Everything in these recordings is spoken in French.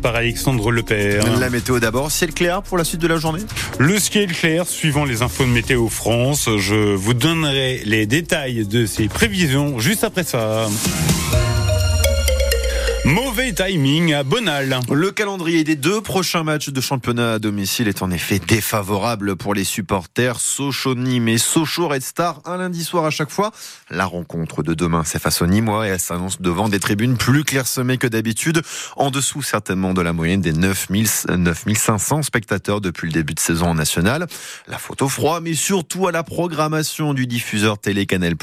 par Alexandre Lepère. La météo d'abord, ciel clair pour la suite de la journée Le ciel clair, suivant les infos de Météo France. Je vous donnerai les détails de ces prévisions juste après ça. Mauvais timing à Bonal. Le calendrier des deux prochains matchs de championnat à domicile est en effet défavorable pour les supporters. Sochaux Nîmes et Sochaux Red Star un lundi soir à chaque fois. La rencontre de demain c'est face aux Nîmois et elle s'annonce devant des tribunes plus clairsemées que d'habitude, en dessous certainement de la moyenne des 9000 9500 spectateurs depuis le début de saison en national. La photo froid mais surtout à la programmation du diffuseur Télé Canal+,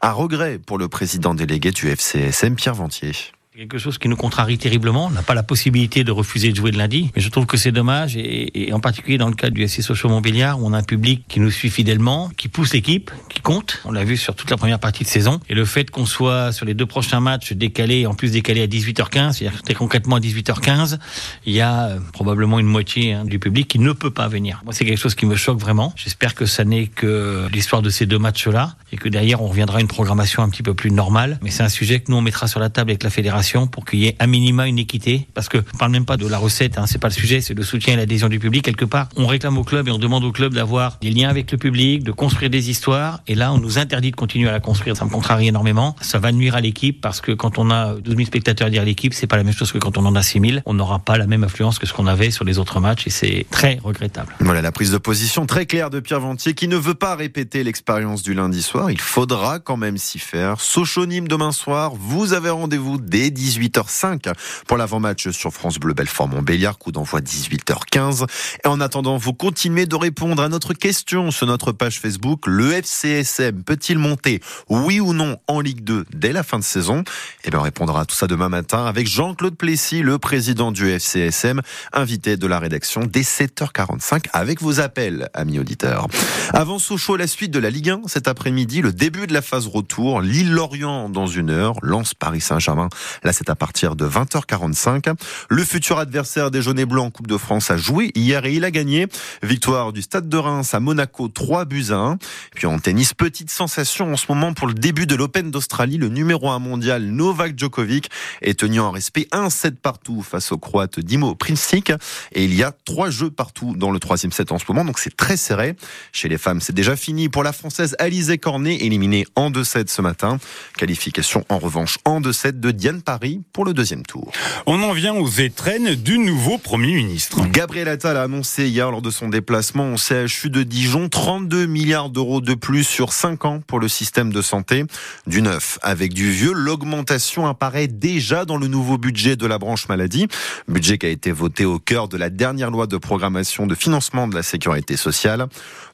un regret pour le président délégué du FCSM Pierre Ventier quelque chose qui nous contrarie terriblement. On n'a pas la possibilité de refuser de jouer le lundi, mais je trouve que c'est dommage, et, en particulier dans le cas du SC Sochaux Montbéliard, où on a un public qui nous suit fidèlement, qui pousse l'équipe, qui compte. On l'a vu sur toute la première partie de saison. Et le fait qu'on soit sur les deux prochains matchs décalés, en plus décalés à 18h15, c'est-à-dire très concrètement à 18h15, il y a euh, probablement une moitié hein, du public qui ne peut pas venir. Moi, c'est quelque chose qui me choque vraiment. J'espère que ça n'est que l'histoire de ces deux matchs-là, et que derrière, on reviendra à une programmation un petit peu plus normale. Mais c'est un sujet que nous, on mettra sur la table avec la fédération pour qu'il y ait à minima une équité. Parce que on parle même pas de la recette, hein, c'est pas le sujet, c'est le soutien et l'adhésion du public. Quelque part, on réclame au club et on demande au club d'avoir des liens avec le public, de construire des histoires. Et là, on nous interdit de continuer à la construire. Ça me contrarie énormément. Ça va nuire à l'équipe parce que quand on a 12 000 spectateurs à l'équipe, c'est pas la même chose que quand on en a 6 000. On n'aura pas la même influence que ce qu'on avait sur les autres matchs et c'est très regrettable. Voilà la prise de position très claire de Pierre Ventier qui ne veut pas répéter l'expérience du lundi soir. Il faudra quand même s'y faire. Sochaux-Nîmes demain soir. Vous avez rendez-vous dès 18 18h05 pour l'avant-match sur France Bleu Belfort Montbéliard, coup d'envoi 18h15. Et en attendant, vous continuez de répondre à notre question sur notre page Facebook. Le FCSM peut-il monter, oui ou non, en Ligue 2 dès la fin de saison? Eh bien, on répondra à tout ça demain matin avec Jean-Claude Plessis, le président du FCSM, invité de la rédaction dès 7h45 avec vos appels, amis auditeurs. Avant Sochaux, la suite de la Ligue 1 cet après-midi, le début de la phase retour, Lille-Lorient dans une heure, lance Paris Saint-Germain. Là, c'est à partir de 20h45. Le futur adversaire des jaunes et blancs en Coupe de France a joué hier et il a gagné. Victoire du Stade de Reims à Monaco, 3 buts à 1. Puis en tennis, petite sensation en ce moment pour le début de l'Open d'Australie. Le numéro 1 mondial Novak Djokovic est tenu en respect 1-7 partout face au Croate Dimo Princic. Et il y a trois jeux partout dans le troisième set en ce moment, donc c'est très serré. Chez les femmes, c'est déjà fini pour la Française Alizé Cornet, éliminée en 2-7 ce matin. Qualification en revanche en 2-7 de Diane Paris pour le deuxième tour. On en vient aux étrennes du nouveau Premier ministre. Gabriel Attal a annoncé hier lors de son déplacement au CHU de Dijon 32 milliards d'euros de plus sur 5 ans pour le système de santé. Du neuf avec du vieux, l'augmentation apparaît déjà dans le nouveau budget de la branche maladie. Budget qui a été voté au cœur de la dernière loi de programmation de financement de la sécurité sociale.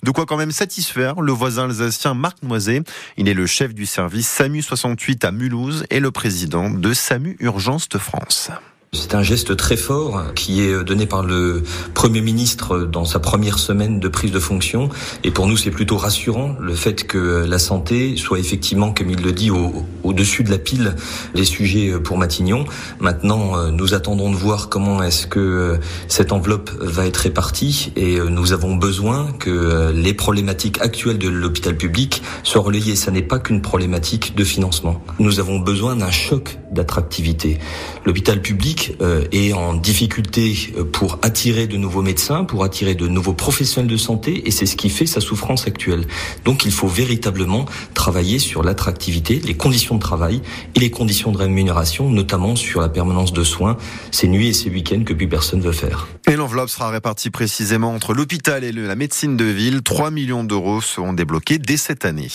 De quoi quand même satisfaire le voisin alsacien Marc Noiset. Il est le chef du service SAMU 68 à Mulhouse et le président de SAMU Urgence de France. C'est un geste très fort qui est donné par le Premier ministre dans sa première semaine de prise de fonction. Et pour nous, c'est plutôt rassurant le fait que la santé soit effectivement, comme il le dit, au-dessus de la pile des sujets pour Matignon. Maintenant, nous attendons de voir comment est-ce que cette enveloppe va être répartie. Et nous avons besoin que les problématiques actuelles de l'hôpital public soient relayées. Ça n'est pas qu'une problématique de financement. Nous avons besoin d'un choc d'attractivité. L'hôpital public euh, est en difficulté euh, pour attirer de nouveaux médecins, pour attirer de nouveaux professionnels de santé, et c'est ce qui fait sa souffrance actuelle. Donc il faut véritablement travailler sur l'attractivité, les conditions de travail et les conditions de rémunération, notamment sur la permanence de soins, ces nuits et ces week-ends que plus personne veut faire. Et l'enveloppe sera répartie précisément entre l'hôpital et la médecine de ville. 3 millions d'euros seront débloqués dès cette année.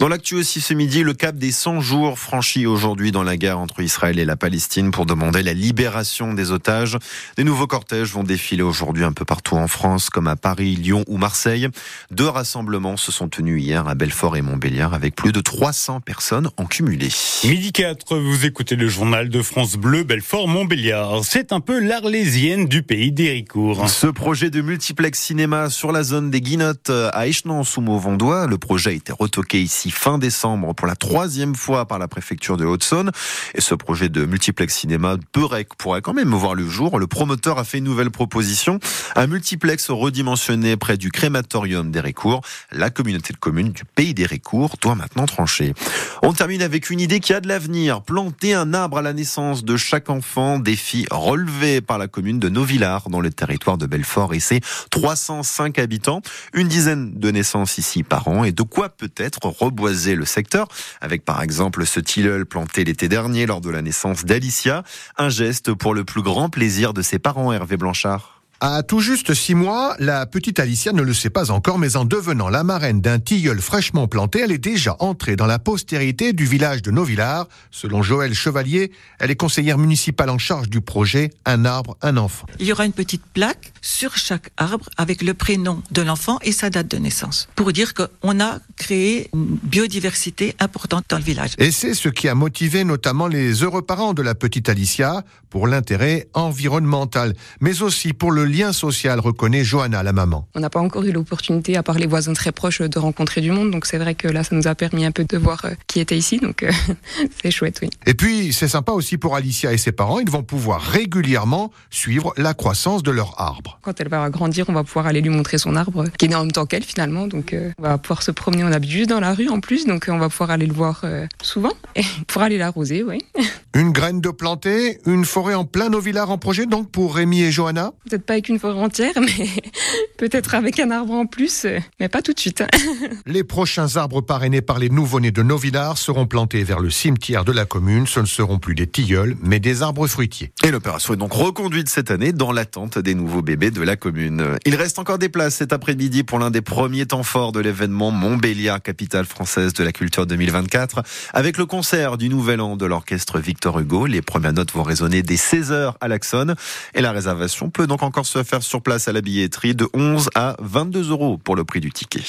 Dans l'actu aussi ce midi, le cap des 100 jours franchis aujourd'hui dans la guerre entre Israël et la Palestine pour demander la libération des otages. Des nouveaux cortèges vont défiler aujourd'hui un peu partout en France, comme à Paris, Lyon ou Marseille. Deux rassemblements se sont tenus hier à Belfort et Montbéliard avec plus de 300 personnes en cumulé. Midi 4, vous écoutez le journal de France Bleu, Belfort, Montbéliard. C'est un peu l'arlésienne du pays d'Héricourt. Ce projet de multiplex cinéma sur la zone des Guinottes à Échenon-sous-Mauvandois, le projet a été retoqué ici fin décembre pour la troisième fois par la préfecture de Haute-Saône. Et ce projet de multiplex cinéma peut pour pourrait quand même voir le jour. Le promoteur a fait une nouvelle proposition. Un multiplex redimensionné près du crématorium d'Hérécourt. La communauté de communes du pays d'Hérécourt doit maintenant trancher. On termine avec une idée qui a de l'avenir. Planter un arbre à la naissance de chaque enfant. Défi relevé par la commune de Novillard le territoire de Belfort et ses 305 habitants. Une dizaine de naissances ici par an et de quoi peut-être reboiser le secteur avec par exemple ce tilleul planté l'été dernier lors de la naissance d'Alicia. Un geste pour le plus grand plaisir de ses parents, Hervé Blanchard. À tout juste six mois, la petite Alicia ne le sait pas encore, mais en devenant la marraine d'un tilleul fraîchement planté, elle est déjà entrée dans la postérité du village de Novillard. Selon Joël Chevalier, elle est conseillère municipale en charge du projet Un arbre, un enfant. Il y aura une petite plaque sur chaque arbre avec le prénom de l'enfant et sa date de naissance, pour dire qu'on a créé une biodiversité importante dans le village. Et c'est ce qui a motivé notamment les heureux parents de la petite Alicia pour l'intérêt environnemental, mais aussi pour le lien social, reconnaît Johanna, la maman. On n'a pas encore eu l'opportunité, à part les voisins très proches, de rencontrer du monde. Donc c'est vrai que là, ça nous a permis un peu de voir euh, qui était ici. Donc euh, c'est chouette, oui. Et puis, c'est sympa aussi pour Alicia et ses parents. Ils vont pouvoir régulièrement suivre la croissance de leur arbre. Quand elle va grandir, on va pouvoir aller lui montrer son arbre, qui est né en même temps qu'elle finalement. Donc euh, on va pouvoir se promener. On habite juste dans la rue en plus. Donc on va pouvoir aller le voir souvent et pour aller l'arroser, oui. Une graine de planter, une forêt en plein Novillard en projet donc pour Rémi et Johanna? Peut-être pas avec une forêt entière, mais peut-être avec un arbre en plus, mais pas tout de suite. Les prochains arbres parrainés par les nouveau-nés de Novillard seront plantés vers le cimetière de la commune. Ce ne seront plus des tilleuls, mais des arbres fruitiers. Et l'opération est donc reconduite cette année dans l'attente des nouveaux bébés de la commune. Il reste encore des places cet après-midi pour l'un des premiers temps forts de l'événement Montbéliard, capitale française de la culture 2024, avec le concert du Nouvel An de l'orchestre Victor Hugo. Les premières notes vont résonner dès 16h à l'Axon et la réservation peut donc encore se faire sur place à la billetterie de 11 à 22 euros pour le prix du ticket.